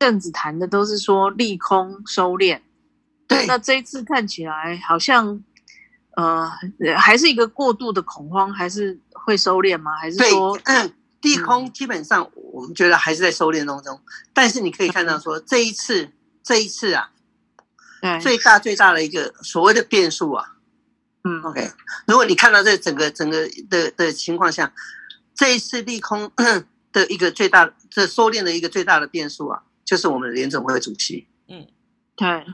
阵子谈的都是说利空收敛，对，那这一次看起来好像呃还是一个过度的恐慌，还是会收敛吗？还是说 嗯，利空基本上我们觉得还是在收敛当中，但是你可以看到说这一次这一次啊，对，最大最大的一个所谓的变数啊，嗯，OK，如果你看到这整个整个的的情况下，这一次利空 的一个最大这收敛的一个最大的变数啊。就是我们的联总会主席，嗯，对，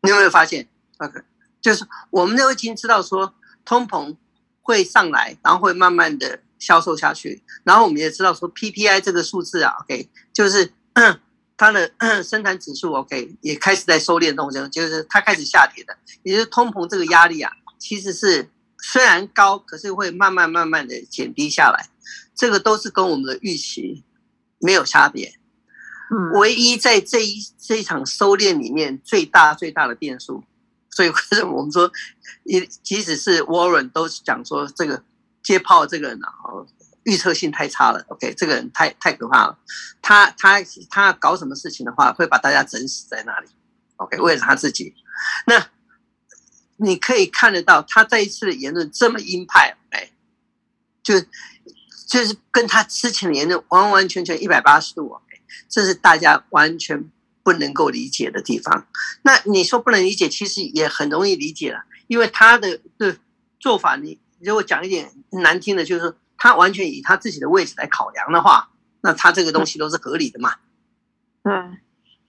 你有没有发现？OK，就是我们都已经知道说通膨会上来，然后会慢慢的销售下去，然后我们也知道说 PPI 这个数字啊，OK，就是 它的 生产指数 OK 也开始在收敛动静，就是它开始下跌的，也就是通膨这个压力啊，其实是虽然高，可是会慢慢慢慢的减低下来，这个都是跟我们的预期没有差别。唯一在这一这一场收敛里面最大最大的变数，所以我们说，也即使是 Warren 都讲说这个接炮这个人啊，预测性太差了。OK，这个人太太可怕了。他他他搞什么事情的话，会把大家整死在那里。OK，为了他自己。那你可以看得到，他这一次的言论这么鹰派，哎，就就是跟他之前的言论完完全全一百八十度。这是大家完全不能够理解的地方。那你说不能理解，其实也很容易理解了，因为他的的做法，你如果讲一点难听的，就是他完全以他自己的位置来考量的话，那他这个东西都是合理的嘛。嗯，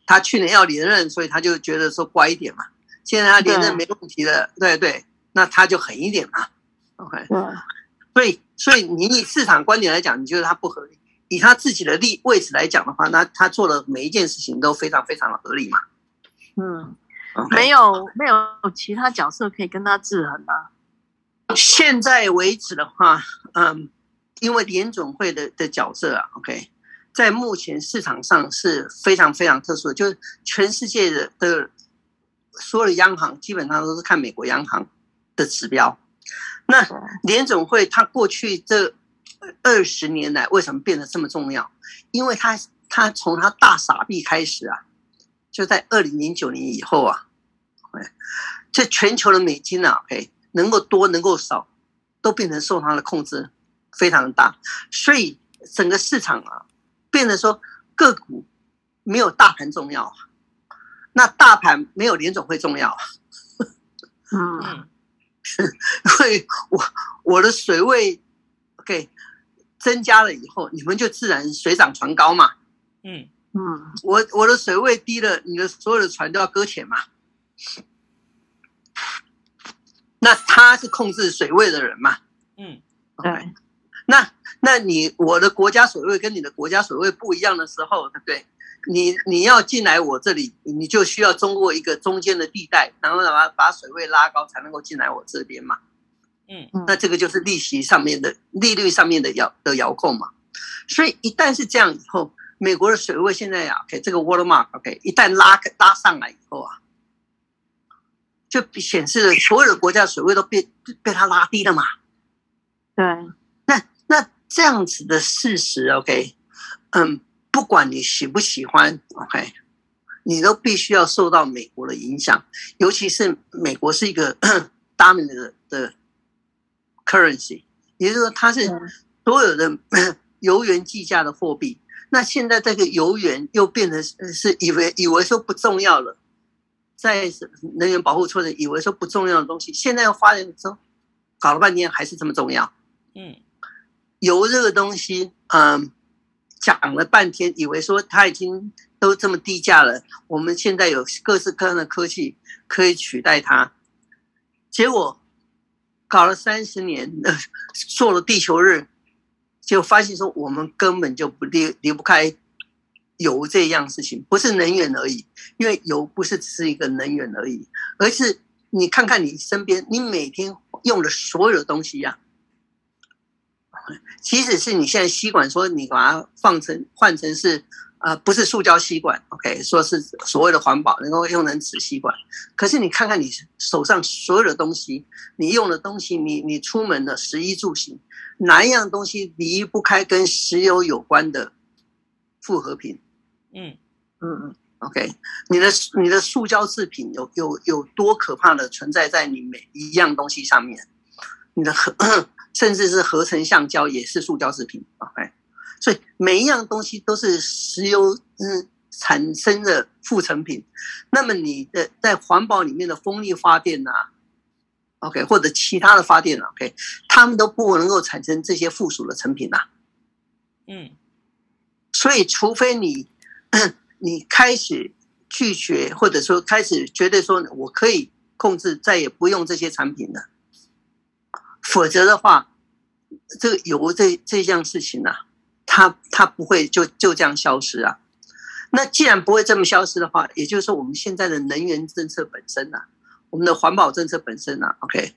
他去年要连任，所以他就觉得说乖一点嘛。现在他连任没问题了，对对，那他就狠一点嘛。OK，所以所以你以市场观点来讲，你觉得他不合理？以他自己的立位置来讲的话，那他做的每一件事情都非常非常的合理嘛。嗯.没有没有其他角色可以跟他制衡吗？现在为止的话，嗯，因为联总会的的角色啊，OK，在目前市场上是非常非常特殊的，就是全世界的的所有的央行基本上都是看美国央行的指标。那联总会它过去这。二十年来为什么变得这么重要？因为他他从他大傻逼开始啊，就在二零零九年以后啊，这全球的美金啊，哎，能够多能够少，都变成受他的控制非常的大，所以整个市场啊，变得说个股没有大盘重要，那大盘没有联总会重要，嗯，所以我我的水位，OK。增加了以后，你们就自然水涨船高嘛。嗯嗯，我我的水位低了，你的所有的船都要搁浅嘛。那他是控制水位的人嘛？嗯，对。那那你我的国家水位跟你的国家水位不一样的时候，对不对？你你要进来我这里，你就需要通过一个中间的地带，然后把把水位拉高，才能够进来我这边嘛。嗯，那这个就是利息上面的利率上面的遥的遥控嘛，所以一旦是这样以后，美国的水位现在啊，OK，这个 watermark OK，一旦拉拉上来以后啊，就显示了所有的国家水位都被被它拉低了嘛。对，那那这样子的事实 OK，嗯，不管你喜不喜欢 OK，你都必须要受到美国的影响，尤其是美国是一个 dominant 的。currency，也就是说它是所有的 油源计价的货币。那现在这个油源又变成是以为以为说不重要了，在能源保护措施以为说不重要的东西，现在又发现说搞了半天还是这么重要。嗯，油这个东西，嗯，讲了半天，以为说它已经都这么低价了，我们现在有各式各样的科技可以取代它，结果。搞了三十年，呃，做了地球日，就发现说我们根本就不离离不开油这样事情，不是能源而已，因为油不是只是一个能源而已，而是你看看你身边，你每天用的所有的东西呀，啊，即使是你现在吸管，说你把它放成换成是。呃，不是塑胶吸管，OK，说是所谓的环保，能够用成纸吸管。可是你看看你手上所有的东西，你用的东西，你你出门的食衣住行，哪一样东西离不开跟石油有关的复合品？嗯嗯嗯，OK，你的你的塑胶制品有有有多可怕的存在在你每一样东西上面？你的合 甚至是合成橡胶也是塑胶制品，OK，所以每一样东西都是石油嗯产生的副成品。那么你的在环保里面的风力发电呐、啊、，OK，或者其他的发电啊，OK，他们都不能够产生这些附属的成品呐、啊。嗯，所以除非你 你开始拒绝，或者说开始觉得说我可以控制，再也不用这些产品了，否则的话，这个油这这项事情呢、啊，它它不会就就这样消失啊。那既然不会这么消失的话，也就是说我们现在的能源政策本身呢、啊，我们的环保政策本身呢、啊，OK，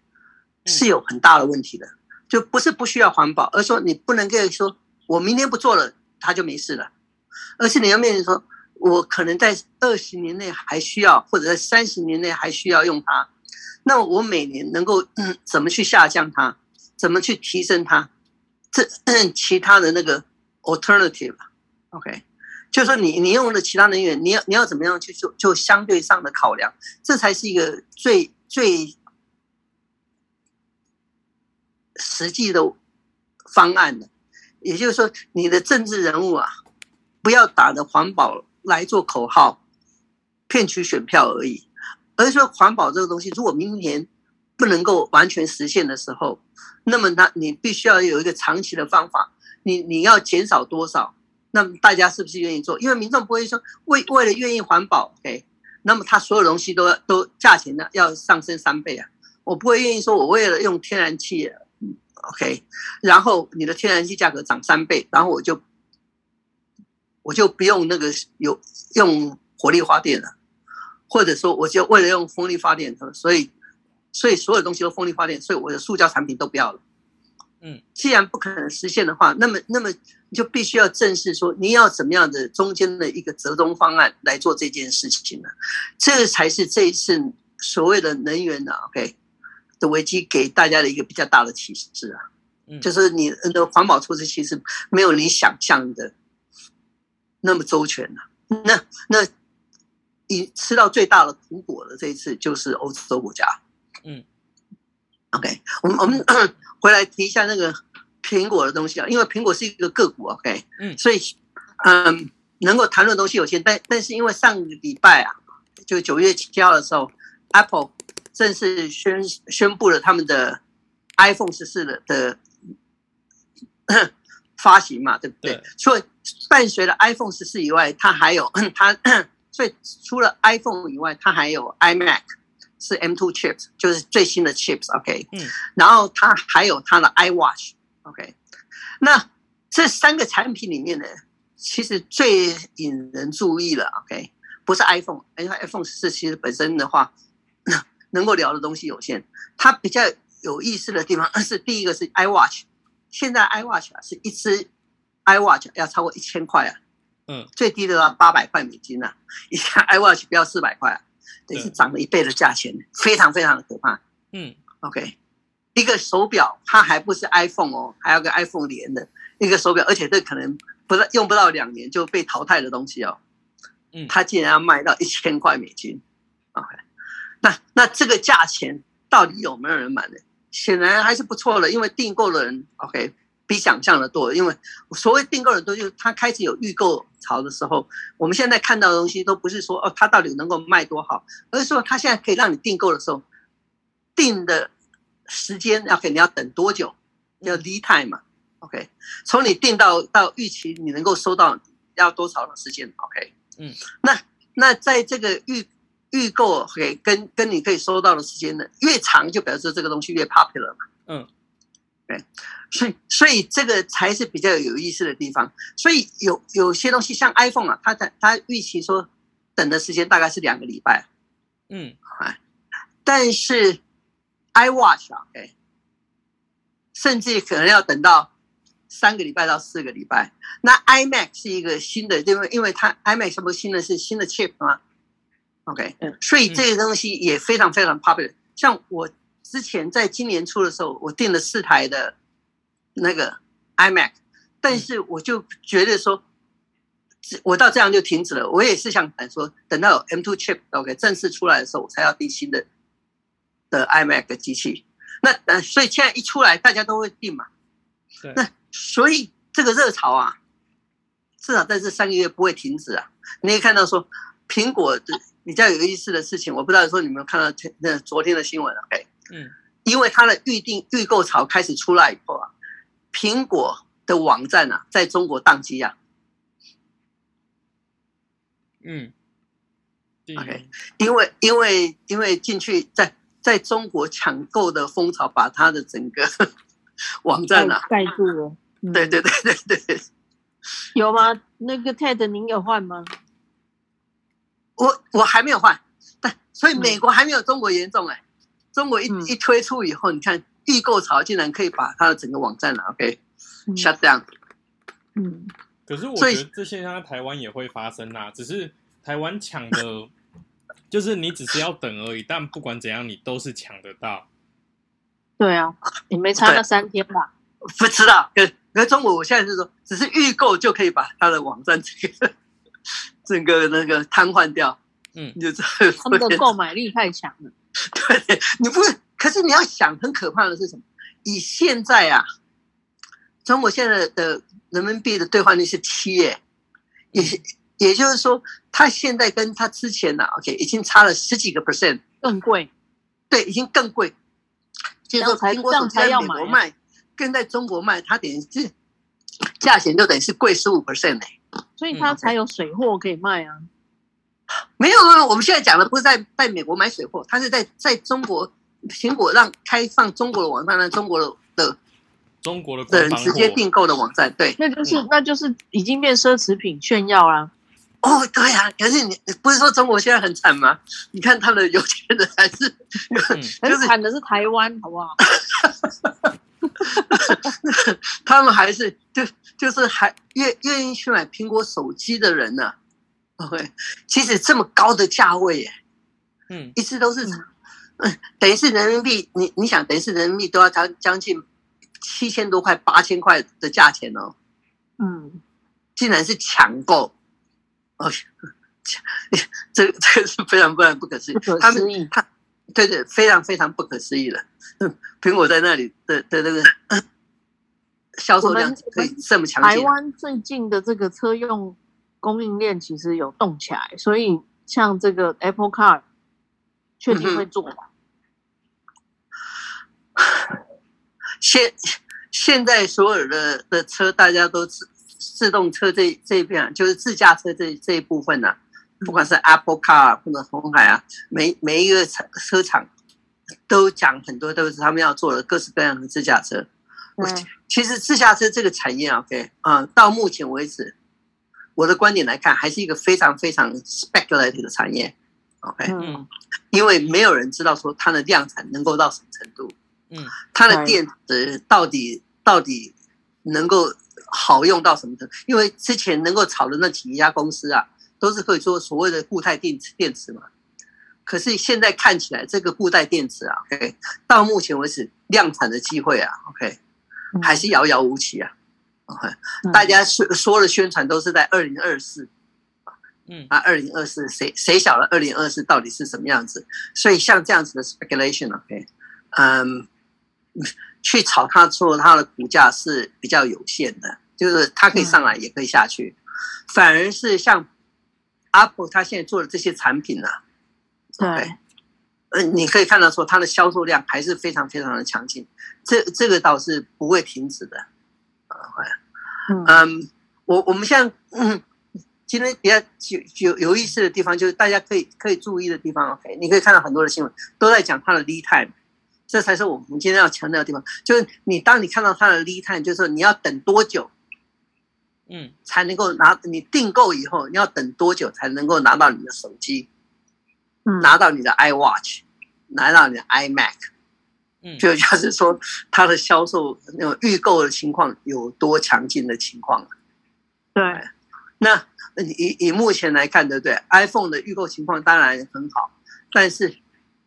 是有很大的问题的，就不是不需要环保，而说你不能够说。我明天不做了，它就没事了，而是你要面临说，我可能在二十年内还需要，或者在三十年内还需要用它，那我每年能够嗯怎么去下降它，怎么去提升它，这嗯其他的那个 alternative，OK，就是说你你用的其他能源，你要你要怎么样去做，就相对上的考量，这才是一个最最实际的方案的。也就是说，你的政治人物啊，不要打着环保来做口号，骗取选票而已。而是说，环保这个东西，如果明年不能够完全实现的时候，那么那你必须要有一个长期的方法。你你要减少多少？那么大家是不是愿意做？因为民众不会说为为了愿意环保，OK，那么他所有东西都要都价钱呢要上升三倍啊！我不会愿意说我为了用天然气。OK，然后你的天然气价格涨三倍，然后我就我就不用那个有用火力发电了，或者说我就为了用风力发电，所以所以所有东西都风力发电，所以我的塑胶产品都不要了。嗯，既然不可能实现的话，那么那么你就必须要正视说你要怎么样的中间的一个折中方案来做这件事情呢？这个才是这一次所谓的能源的 OK。的危机给大家的一个比较大的启示啊，就是你的环保措施其实没有你想象的那么周全啊。那那你吃到最大的苦果的这一次就是欧洲国家。嗯，OK，我们我们 回来提一下那个苹果的东西啊，因为苹果是一个个股，OK，嗯，所以嗯，能够谈论的东西有限，但但是因为上个礼拜啊，就九月七号的时候，Apple。正式宣宣布了他们的 iPhone 十四的的 发行嘛，对不对？所以伴随了 iPhone 十四以外，它还有它，所以除了 iPhone 以外，它还有 iMac 是 M2 chips，就是最新的 chips，OK。嗯。然后它还有它的 iWatch，OK。那这三个产品里面呢，其实最引人注意了，OK，不是 iPhone，因为 iPhone 十四其实本身的话。能够聊的东西有限，它比较有意思的地方是第一个是 iWatch，现在 iWatch 啊是一只 iWatch 要超过一千块啊，嗯，最低的要八百块美金啊，以前 iWatch 不要四百块啊，等于是涨了一倍的价钱，非常非常的可怕。嗯，OK，一个手表它还不是 iPhone 哦，还要跟 iPhone 连的一个手表，而且这可能不是用不到两年就被淘汰的东西哦，嗯，它竟然要卖到一千块美金，OK。那那这个价钱到底有没有人买呢？显然还是不错的，因为订购的人 OK 比想象的多。因为所谓订购的多，就是它开始有预购潮的时候，我们现在看到的东西都不是说哦，它到底能够卖多好，而是说它现在可以让你订购的时候，订的时间要给你要等多久，要 lead time 嘛，OK，从你订到到预期你能够收到要多少的时间，OK，嗯，那那在这个预预购给跟跟你可以收到的时间呢，越长，就表示这个东西越 popular 嘛。嗯，对，所以所以这个才是比较有意思的地方。所以有有些东西像 iPhone 啊，它它它预期说等的时间大概是两个礼拜。嗯，哎，但是 iWatch 啊，哎，甚至可能要等到三个礼拜到四个礼拜。那 iMac 是一个新的，因为因为它 iMac 什么新的是新的 chip 吗？OK，所以这个东西也非常非常 popular。像我之前在今年初的时候，我订了四台的那个 iMac，但是我就觉得说，我到这样就停止了。我也是想说，等到有 M2 chip OK 正式出来的时候，我才要订新的的 iMac 的机器。那呃，所以现在一出来，大家都会订嘛。对。那所以这个热潮啊，至少在这三个月不会停止啊。你可以看到说，苹果的比较有意思的事情，我不知道说你们看到那昨天的新闻？OK，嗯，因为它的预定预购潮开始出来以后啊，苹果的网站啊，在中国宕机啊。嗯，OK，因为因为因为进去在在中国抢购的风潮，把它的整个 网站啊盖住了。对对对对对，有吗？那个 TED 您有换吗？我我还没有换，但所以美国还没有中国严重哎、欸。中国一一推出以后，你看预购潮竟然可以把它的整个网站了 OK shut down。嗯。可是我觉得这现象在台湾也会发生啊，只是台湾抢的，就是你只是要等而已。但不管怎样，你都是抢得到。对啊，你没差那三天吧？不知道，可可中国我现在是说，只是预购就可以把它的网站这个 整个那个瘫痪掉。嗯，就这他们的购买力太强了。对，你不是，可是你要想，很可怕的是什么？以现在啊，中国现在的。人民币的兑换率是七耶，也也就是说，它现在跟它之前呢，OK，已经差了十几个 percent，更贵。对，已经更贵。就是说，苹果手机在美国卖，跟在中国卖，它等于是价钱就等于是贵十五 percent 呢。所以它才有水货可以卖啊。没有，我们现在讲的不是在在美国买水货，他是在在中国苹果让开放中国的网站，让中国的的。中国的人直接订购的网站，对，那就是那就是已经变奢侈品炫耀啦。哦，对呀、啊，可是你不是说中国现在很惨吗？你看他的有钱人还是，嗯、就是惨的是台湾，好不好？他们还是就就是还愿愿意去买苹果手机的人呢、啊。OK，其实这么高的价位，耶，嗯，一直都是，嗯，等于是人民币，你你想，等于是人民币都要将将近。七千多块、八千块的价钱哦，嗯，竟然是抢购，哦，这这个是非常非常不可思议，不可思议，他们他对对，非常非常不可思议的，嗯，苹果在那里的的那个销售量可以这么强劲。台湾最近的这个车用供应链其实有动起来，所以像这个 Apple Car 确定会做 现现在所有的的车，大家都自自动车这这一边啊，就是自驾车这这一部分呢、啊，不管是 Apple Car 或者红海啊，每每一个车车厂都讲很多，都是他们要做的各式各样的自驾车。嗯、其实自驾车这个产业，OK 啊、嗯，到目前为止，我的观点来看，还是一个非常非常 speculative 的产业。OK，嗯，因为没有人知道说它的量产能够到什么程度。嗯，它的电池到底到底能够好用到什么程度？因为之前能够炒的那几家公司啊，都是可以做所谓的固态电池电池嘛。可是现在看起来，这个固态电池啊，OK，到目前为止量产的机会啊，OK，还是遥遥无期啊。大家说说的宣传都是在二零二四，嗯啊，二零二四谁谁晓得二零二四到底是什么样子？所以像这样子的 speculation，OK，嗯。去炒它，做它的股价是比较有限的，就是它可以上来，也可以下去。嗯、反而是像 Apple，它现在做的这些产品呢、啊，对，呃，你可以看到说它的销售量还是非常非常的强劲，这这个倒是不会停止的。嗯，嗯我我们现在嗯，今天比较有有有意思的地方，就是大家可以可以注意的地方。OK，你可以看到很多的新闻都在讲它的 lead time。这才是我们今天要强调的地方，就是你当你看到它的 lead time，就是你要等多久，嗯，才能够拿你订购以后，你要等多久才能够拿到你的手机，嗯，拿到你的 iWatch，拿到你的 iMac，嗯，就就是说它的销售那种预购的情况有多强劲的情况。对，那以以目前来看，对不对？iPhone 的预购情况当然很好，但是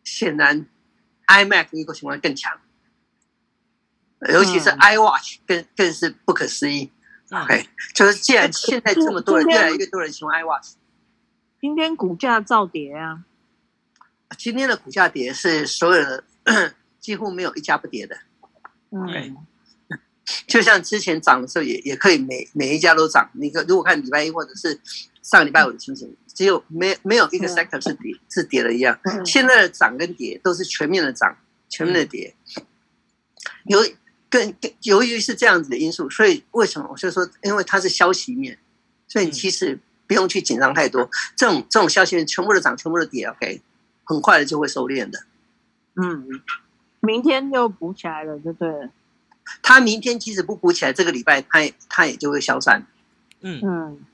显然。iMac 预购情况更强，尤其是 iWatch 更更是不可思议。OK，就是既然现在这么多人，越来越多人喜欢 iWatch，今天股价造跌啊。今天的股价跌是所有的几乎没有一家不跌的。OK，就像之前涨的时候也也可以每每一家都涨。你可如果看礼拜一或者是上礼拜五的情形，只有没没有一个 sector 是跌是跌的一样。现在的涨跟跌都是全面的涨，全面的跌。由跟由于是这样子的因素，所以为什么我就说，因为它是消息面，所以你其实不用去紧张太多。这种这种消息面全部都涨，全部都跌，OK。很快的就会收敛的，嗯，明天就补起来了，对不对？他明天即使不补起来，这个礼拜他也他也就会消散，嗯嗯，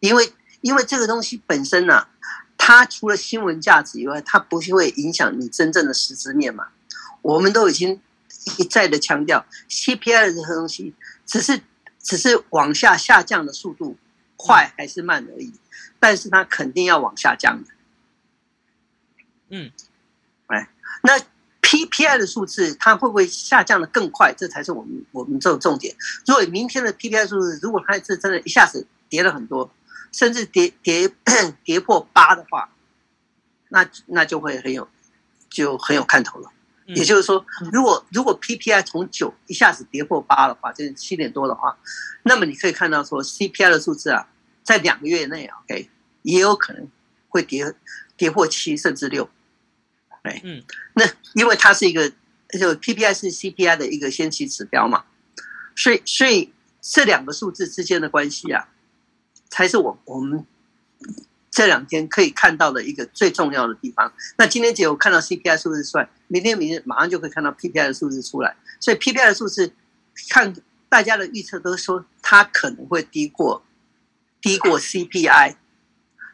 因为因为这个东西本身呢、啊，它除了新闻价值以外，它不是会影响你真正的实质面嘛？我们都已经一再的强调，CPI 的这个东西只是只是往下下降的速度快还是慢而已，但是它肯定要往下降的。嗯，哎，那 PPI 的数字它会不会下降的更快？这才是我们我们这种重点。如果明天的 PPI 数字如果它是真的一下子跌了很多，甚至跌跌 跌破八的话，那那就会很有就很有看头了。也就是说，如果如果 PPI 从九一下子跌破八的话，就是七点多的话，那么你可以看到说 CPI 的数字啊，在两个月内啊，OK，也有可能会跌。跌破七甚至六，哎，嗯，那因为它是一个，就 PPI 是 CPI 的一个先期指标嘛，所以所以这两个数字之间的关系啊，才是我我们这两天可以看到的一个最重要的地方。那今天只有看到 CPI 数字出来，明天明天马上就可以看到 PPI 的数字出来，所以 PPI 的数字看大家的预测都说它可能会低过低过 CPI。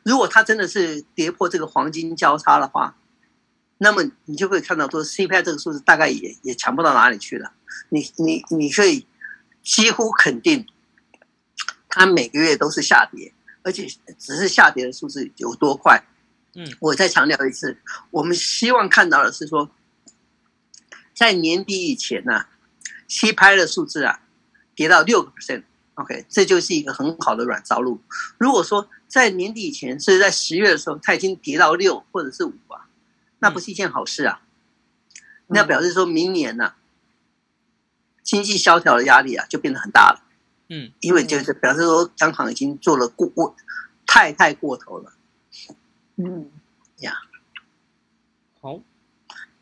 如果它真的是跌破这个黄金交叉的话，那么你就会看到说 CPI 这个数字大概也也强不到哪里去了。你你你可以几乎肯定，它每个月都是下跌，而且只是下跌的数字有多快。嗯，我再强调一次，我们希望看到的是说，在年底以前呢、啊，CPI 的数字啊跌到六个 percent，OK，这就是一个很好的软着陆。如果说在年底以前，是在十月的时候，它已经跌到六或者是五啊，那不是一件好事啊。那表示说明年呢、啊，经济萧条的压力啊就变得很大了。嗯，因为就是表示说央行已经做了过过太太过头了。嗯，呀，好，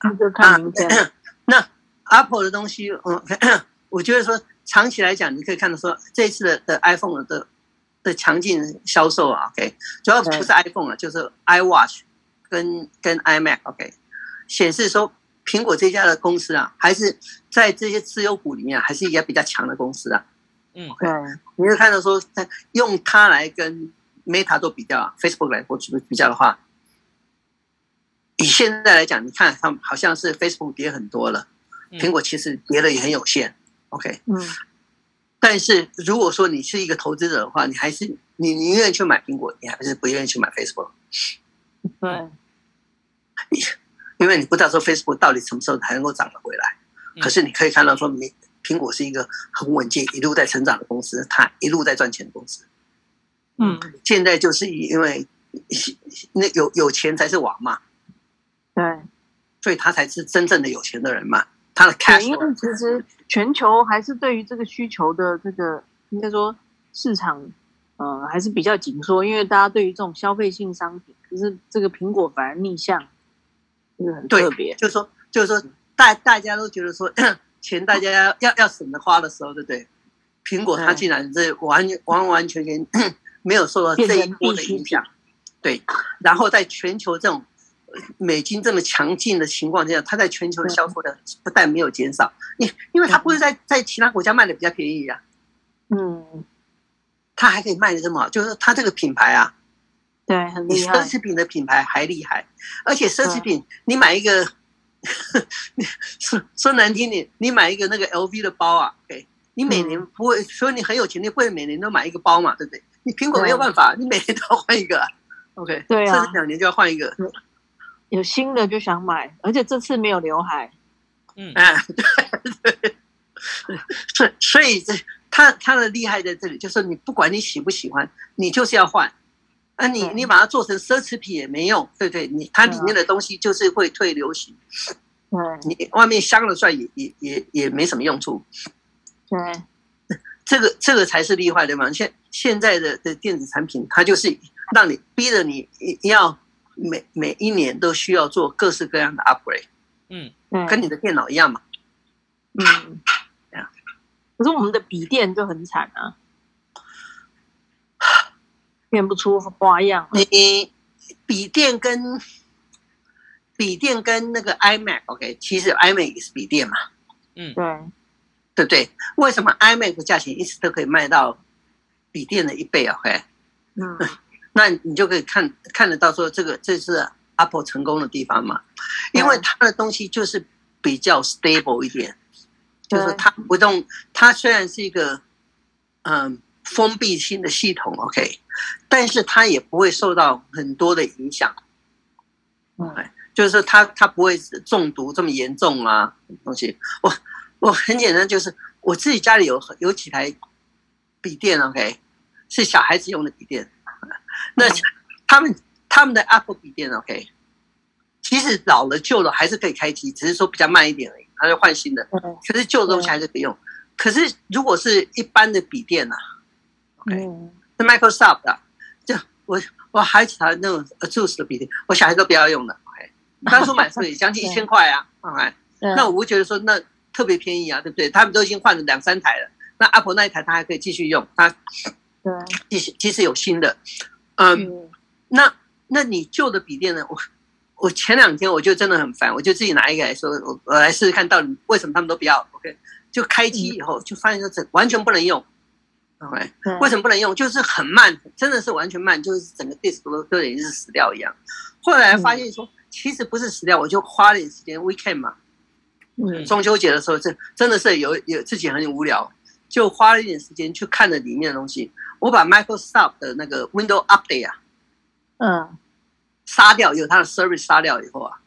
那就看明天。那 Apple 的东西，嗯，我觉得说长期来讲，你可以看到说这一次的的 iPhone 的。的强劲销售啊，OK，主要不是 iPhone 啊，就是 iWatch 跟跟 iMac，OK，显示说苹果这家的公司啊，还是在这些自由股里面，还是一家比较强的公司啊。嗯，对，你会看到说，用它来跟 Meta 做比较，Facebook 来做比较的话，以现在来讲，你看它好像是 Facebook 跌很多了，苹果其实跌的也很有限，OK，嗯。但是如果说你是一个投资者的话，你还是你宁愿去买苹果，你还是不愿意去买 Facebook。对，因为你不知道说 Facebook 到底什么时候才能够涨得回来。可是你可以看到说，苹苹果是一个很稳健、一路在成长的公司，它一路在赚钱的公司。嗯，现在就是因为 那有有钱才是王嘛，对，所以他才是真正的有钱的人嘛。他的 cash，因为其实全球还是对于这个需求的这个应该说市场，呃，还是比较紧缩，因为大家对于这种消费性商品，可是这个苹果反而逆向，这个很特别。就是说，就是说，大大家都觉得说 钱大家要要要省着花的时候，对不对？苹果它竟然是完完完全全 没有受到这一波的影响，对。然后在全球这种。美金这么强劲的情况下，它在全球的销售量不但没有减少，因因为它不是在在其他国家卖的比较便宜呀，嗯，它还可以卖的这么好，就是它这个品牌啊，对，很厉害，比奢侈品的品牌还厉害，而且奢侈品你买一个，说说难听点，你买一个那个 LV 的包啊，对，你每年不会，所以你很有钱，你不会每年都买一个包嘛，对不对？你苹果没有办法，你每年都要换一个，OK，对啊，甚至两年就要换一个。有新的就想买，而且这次没有刘海。嗯，哎，对对，所以所以这他他的厉害在这里，就是你不管你喜不喜欢，你就是要换。啊你，你你把它做成奢侈品也没用，对不对，你它里面的东西就是会退流行。对，你外面镶了出来也也也也没什么用处。对，这个这个才是厉害的嘛。现现在的的电子产品，它就是让你逼着你要每每一年都需要做各式各样的 upgrade。嗯，跟你的电脑一样嘛。嗯，可是我们的笔电就很惨啊。变不出花样。你笔电跟笔电跟那个 iMac，OK，其实 iMac 也是笔电嘛。嗯，对，对不对？为什么 iMac 的价钱一直都可以卖到笔电的一倍？OK，嗯，那你就可以看看得到说，这个这是 Apple 成功的地方嘛？因为它的东西就是比较 stable 一点，就是它不动，它虽然是一个嗯。封闭性的系统，OK，但是它也不会受到很多的影响，嗯，就是说它它不会中毒这么严重啊，东西。我我很简单，就是我自己家里有有几台笔电，OK，是小孩子用的笔电，那他们他们的 Apple 笔电，OK，其实老了旧了还是可以开机，只是说比较慢一点而已，他就换新的，可是旧的东西还是可以用。可是如果是一般的笔电呢？嗯，是 Microsoft 的，就我我还其他那种 ASUS 的笔电，我小孩都不要用的。当初买是将近一千块啊，OK，那我会觉得说那特别便宜啊，对不对？他们都已经换了两三台了，那 Apple 那一台他还可以继续用，他对，即使即使有新的，嗯，那那你旧的笔电呢？我我前两天我就真的很烦，我就自己拿一个来说，我我来试试看到底为什么他们都不要？OK，就开机以后就发现说这完全不能用。OK，为什么不能用？就是很慢，真的是完全慢，就是整个 disk 都都等于是死掉一样。后来发现说，其实不是死掉，我就花了点时间 weekend 嘛，嗯，中秋节的时候，这真的是有有自己很无聊，就花了一点时间去看了里面的东西。我把 Microsoft 的那个 Windows Update 啊，嗯，杀掉，有它的 service 杀掉以后啊，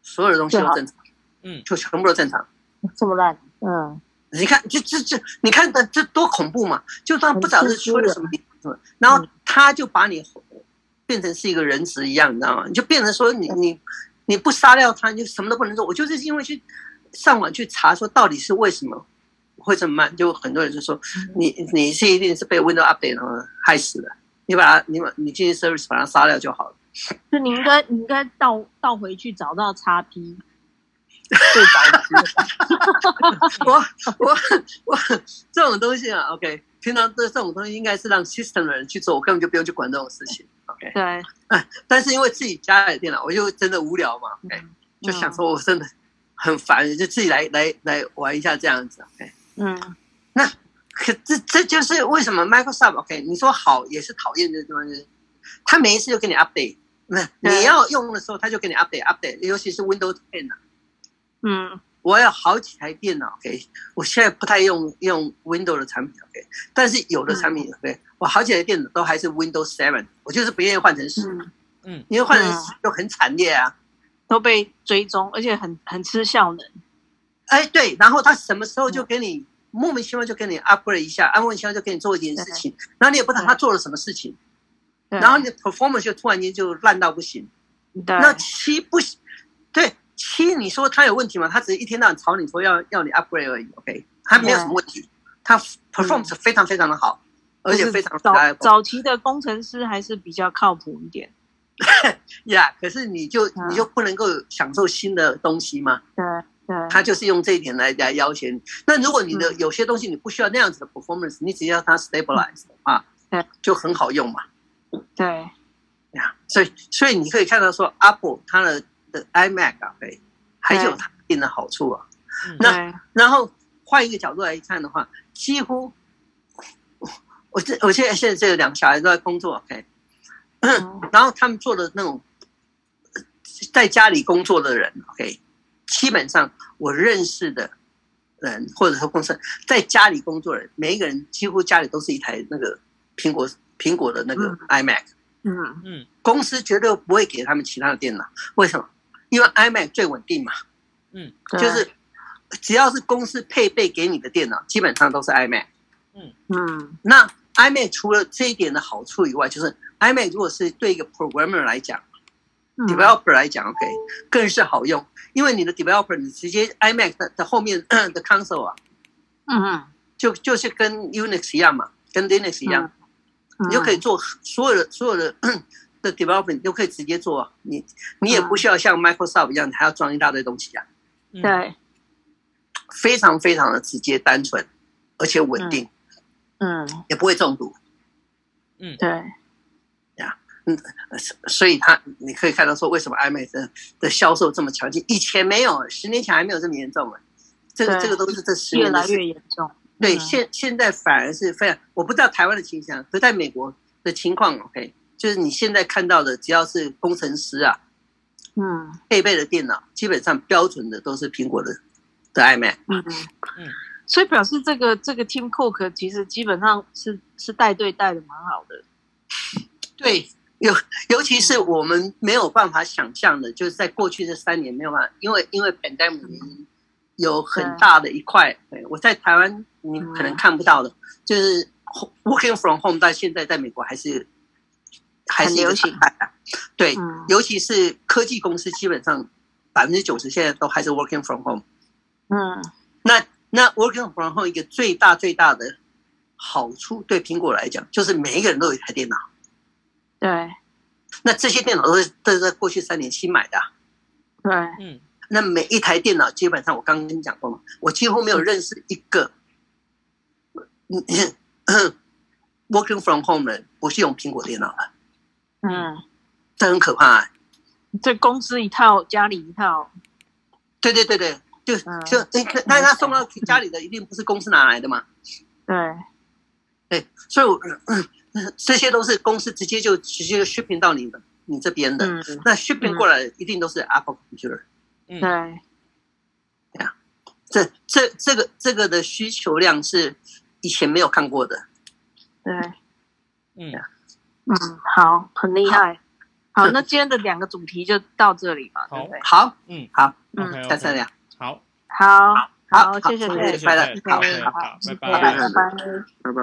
所有的东西都正常，嗯，就全部都正常。这么烂，嗯。你看，就这这，你看这这多恐怖嘛！就算不知道是出了什么什么，然后他就把你变成是一个人质一样，你知道吗？你就变成说你你你不杀掉他，你就什么都不能做。我就是因为去上网去查，说到底是为什么会这么慢，就很多人就说你你是一定是被 Windows Update 害死的，你把它你把你进行 Service 把它杀掉就好了。就你应该你应该倒倒回去找到 XP。最早期，我我我这种东西啊，OK，平常这这种东西应该是让 system 的人去做，我根本就不用去管这种事情，OK。对，哎，但是因为自己家里的电脑，我就真的无聊嘛，OK，就想说我真的很烦，就自己来来来玩一下这样子，OK。嗯，那可这这就是为什么 Microsoft OK，你说好也是讨厌的地方，就是他每一次就给你 update，那你要用的时候他就给你 update update，尤其是 Windows 10啊。嗯，我有好几台电脑，OK，我现在不太用用 Windows 的产品，OK，但是有的产品，OK，我好几台电脑都还是 Windows Seven，我就是不愿意换成十，嗯，因为换成十就很惨烈啊，都被追踪，而且很很吃效能。哎，对，然后他什么时候就给你莫名其妙就给你 upgrade 一下，莫名其妙就给你做一件事情，然后你也不知道他做了什么事情，然后你的 performance 就突然间就烂到不行，那七不行，对。七，你说他有问题吗？他只是一天到晚吵你说要要你 upgrade 而已，OK，他没有什么问题，他 performance 非常非常的好，而且非常早早期的工程师还是比较靠谱一点，呀，可是你就你就不能够享受新的东西吗？对对，他就是用这一点来来要挟你。那如果你的有些东西你不需要那样子的 performance，你只要它 stabilize 啊，对，就很好用嘛。对，呀，所以所以你可以看到说 Apple 它的。iMac 啊，对，还有它一定的好处啊。那然后换一个角度来看的话，几乎我这我现在现在这两个小孩都在工作，OK，然后他们做的那种在家里工作的人，OK，基本上我认识的人或者说公司在家里工作的人，每一个人几乎家里都是一台那个苹果苹果的那个 iMac，嗯。嗯，公司绝对不会给他们其他的电脑，为什么？因为 iMac 最稳定嘛，嗯，就是只要是公司配备给你的电脑，基本上都是 iMac。嗯。嗯，那 iMac 除了这一点的好处以外，就是 iMac 如果是对一个 programmer 来讲、嗯，developer 来讲，OK，更是好用，因为你的 developer 你直接 iMac 的的后面 的 console 啊，嗯。嗯，就就是跟 Unix 一样嘛，跟 Linux 一样，嗯。你就可以做所有的所有的的 development 都可以直接做，你你也不需要像 Microsoft 一样，你还要装一大堆东西啊，嗯对，非常非常的直接单纯，而且稳定，嗯也不会中毒。嗯对，嗯所以它你可以看到说，为什么 iMac 的的销售这么强劲？以前没有，十年前还没有这么严重啊。这个对这个都是这十越年越来越严重。对，嗯现现在反而是非常，我不知道台湾的情形，可在美国的情况，OK，就是你现在看到的，只要是工程师啊嗯。配备的电脑，基本上标准的都是苹果的的 iMac。嗯。嗯所以表示这个这个 Tim Cook 其实基本上是是带队带的蛮好的。对，尤尤其是我们没有办法想象的，就是在过去这三年没有办法，因为因为 pandemic 原因，有很大的一块，对。我在台湾你可能看不到的，就是 working from home 但现在在美国还是还是一个常态啊。对，嗯。尤其是科技公司，基本上百分之九十现在都还是 working from home。嗯。那那 working from home 一个最大最大的好处，对苹果来讲，就是每一个人都有一台电脑。对。那这些电脑都是都是在过去三年新买的啊、对，嗯。那每一台电脑基本上，我刚刚跟你讲过嘛，我几乎没有认识一个，，working from home 的不是用苹果电脑的，嗯，这很可怕、啊。这公司一套，家里一套。对对对对，就嗯。就那他送到家里的一定不是公司拿来的嘛？对，对，所以我、嗯嗯、这些都是公司直接就直接就 shipping 到你的你这边的，嗯。那 shipping 过来的一定都是 Apple computer。嗯。对，这这这个这个的需求量是以前没有看过的。对，嗯嗯，好，很厉害。好，那今天的两个主题就到这里嘛，对不对？好，嗯。好，嗯。下次聊。好，好，好。谢谢，谢谢，好谢。谢拜拜。好拜，拜。拜拜。拜拜。